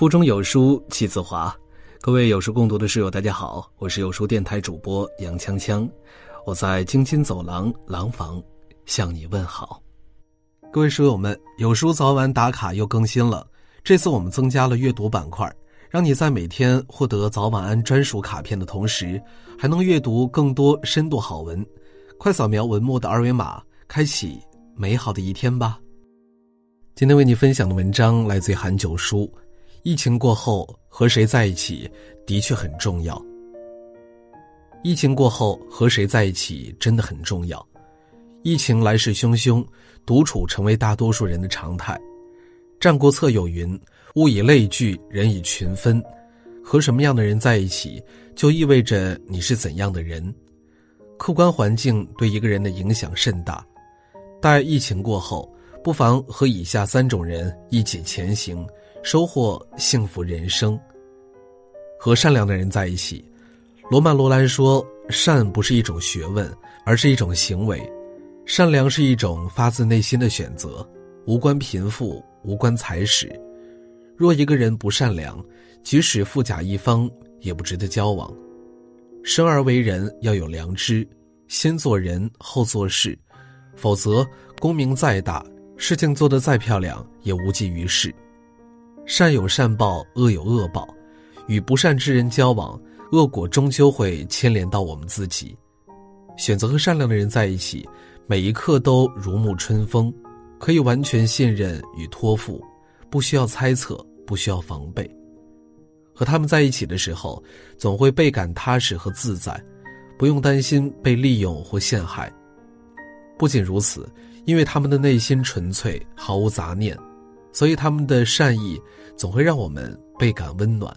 腹中有书气自华，各位有书共读的室友，大家好，我是有书电台主播杨锵锵，我在京津走廊廊坊向你问好。各位书友们，有书早晚打卡又更新了，这次我们增加了阅读板块，让你在每天获得早晚安专属卡片的同时，还能阅读更多深度好文。快扫描文末的二维码，开启美好的一天吧。今天为你分享的文章来自于韩九书。疫情过后，和谁在一起的确很重要。疫情过后，和谁在一起真的很重要。疫情来势汹汹，独处成为大多数人的常态。《战国策》有云：“物以类聚，人以群分。”和什么样的人在一起，就意味着你是怎样的人。客观环境对一个人的影响甚大。待疫情过后，不妨和以下三种人一起前行。收获幸福人生。和善良的人在一起，罗曼·罗兰说：“善不是一种学问，而是一种行为。善良是一种发自内心的选择，无关贫富，无关财史。若一个人不善良，即使富甲一方，也不值得交往。生而为人，要有良知，先做人后做事，否则功名再大，事情做得再漂亮，也无济于事。”善有善报，恶有恶报，与不善之人交往，恶果终究会牵连到我们自己。选择和善良的人在一起，每一刻都如沐春风，可以完全信任与托付，不需要猜测，不需要防备。和他们在一起的时候，总会倍感踏实和自在，不用担心被利用或陷害。不仅如此，因为他们的内心纯粹，毫无杂念。所以他们的善意总会让我们倍感温暖。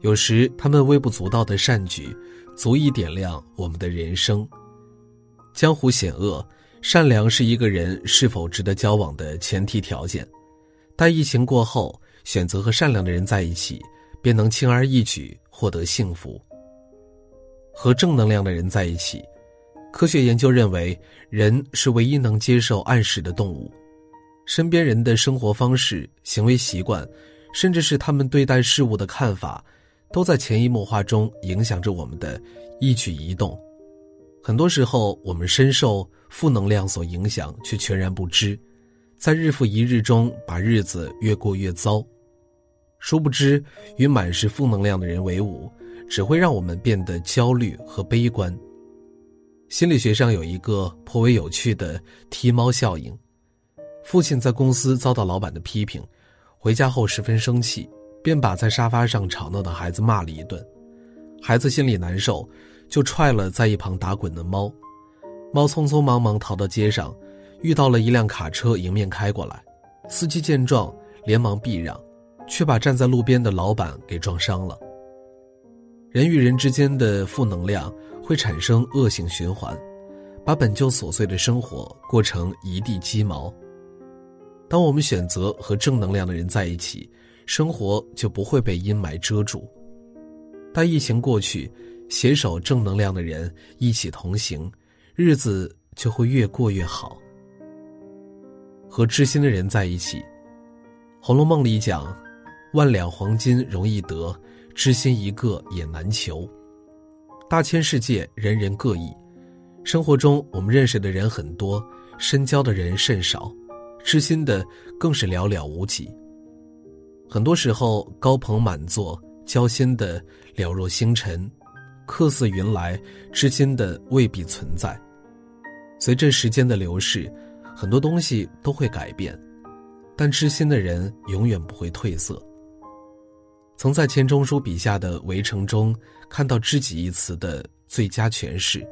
有时他们微不足道的善举，足以点亮我们的人生。江湖险恶，善良是一个人是否值得交往的前提条件。待疫情过后，选择和善良的人在一起，便能轻而易举获得幸福。和正能量的人在一起，科学研究认为，人是唯一能接受暗示的动物。身边人的生活方式、行为习惯，甚至是他们对待事物的看法，都在潜移默化中影响着我们的一举一动。很多时候，我们深受负能量所影响，却全然不知，在日复一日中把日子越过越糟。殊不知，与满是负能量的人为伍，只会让我们变得焦虑和悲观。心理学上有一个颇为有趣的“踢猫效应”。父亲在公司遭到老板的批评，回家后十分生气，便把在沙发上吵闹的孩子骂了一顿。孩子心里难受，就踹了在一旁打滚的猫。猫匆匆忙忙逃到街上，遇到了一辆卡车迎面开过来。司机见状连忙避让，却把站在路边的老板给撞伤了。人与人之间的负能量会产生恶性循环，把本就琐碎的生活过成一地鸡毛。当我们选择和正能量的人在一起，生活就不会被阴霾遮住。待疫情过去，携手正能量的人一起同行，日子就会越过越好。和知心的人在一起，《红楼梦》里讲：“万两黄金容易得，知心一个也难求。”大千世界，人人各异。生活中，我们认识的人很多，深交的人甚少。知心的更是寥寥无几。很多时候，高朋满座，交心的了若星辰，客似云来，知心的未必存在。随着时间的流逝，很多东西都会改变，但知心的人永远不会褪色。曾在钱钟书笔下的《围城》中看到“知己”一词的最佳诠释。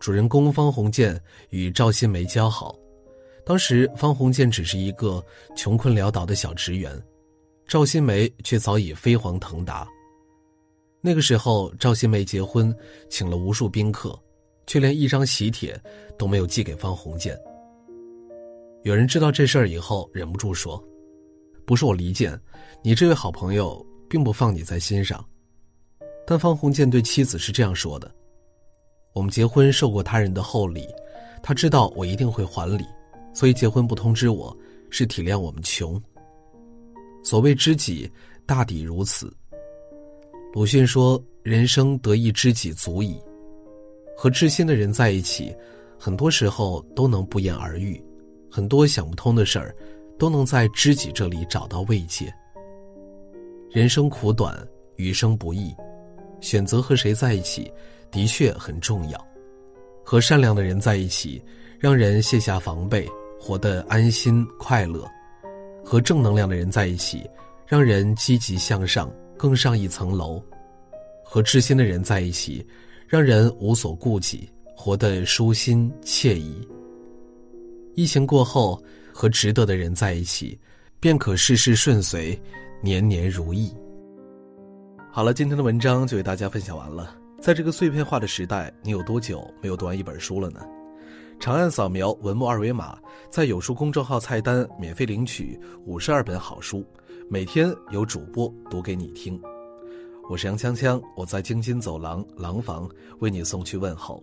主人公方鸿渐与赵新梅交好。当时方鸿渐只是一个穷困潦倒的小职员，赵新梅却早已飞黄腾达。那个时候，赵新梅结婚，请了无数宾客，却连一张喜帖都没有寄给方鸿渐。有人知道这事儿以后，忍不住说：“不是我离间，你这位好朋友并不放你在心上。”但方鸿渐对妻子是这样说的：“我们结婚受过他人的厚礼，他知道我一定会还礼。”所以结婚不通知我，是体谅我们穷。所谓知己，大抵如此。鲁迅说：“人生得一知己足矣。”和知心的人在一起，很多时候都能不言而喻，很多想不通的事儿，都能在知己这里找到慰藉。人生苦短，余生不易，选择和谁在一起，的确很重要。和善良的人在一起，让人卸下防备，活得安心快乐；和正能量的人在一起，让人积极向上。更上一层楼，和知心的人在一起，让人无所顾忌，活得舒心惬意。疫情过后，和值得的人在一起，便可事事顺遂，年年如意。好了，今天的文章就给大家分享完了。在这个碎片化的时代，你有多久没有读完一本书了呢？长按扫描文末二维码，在有书公众号菜单免费领取五十二本好书。每天有主播读给你听，我是杨锵锵，我在京津走廊廊坊为你送去问候。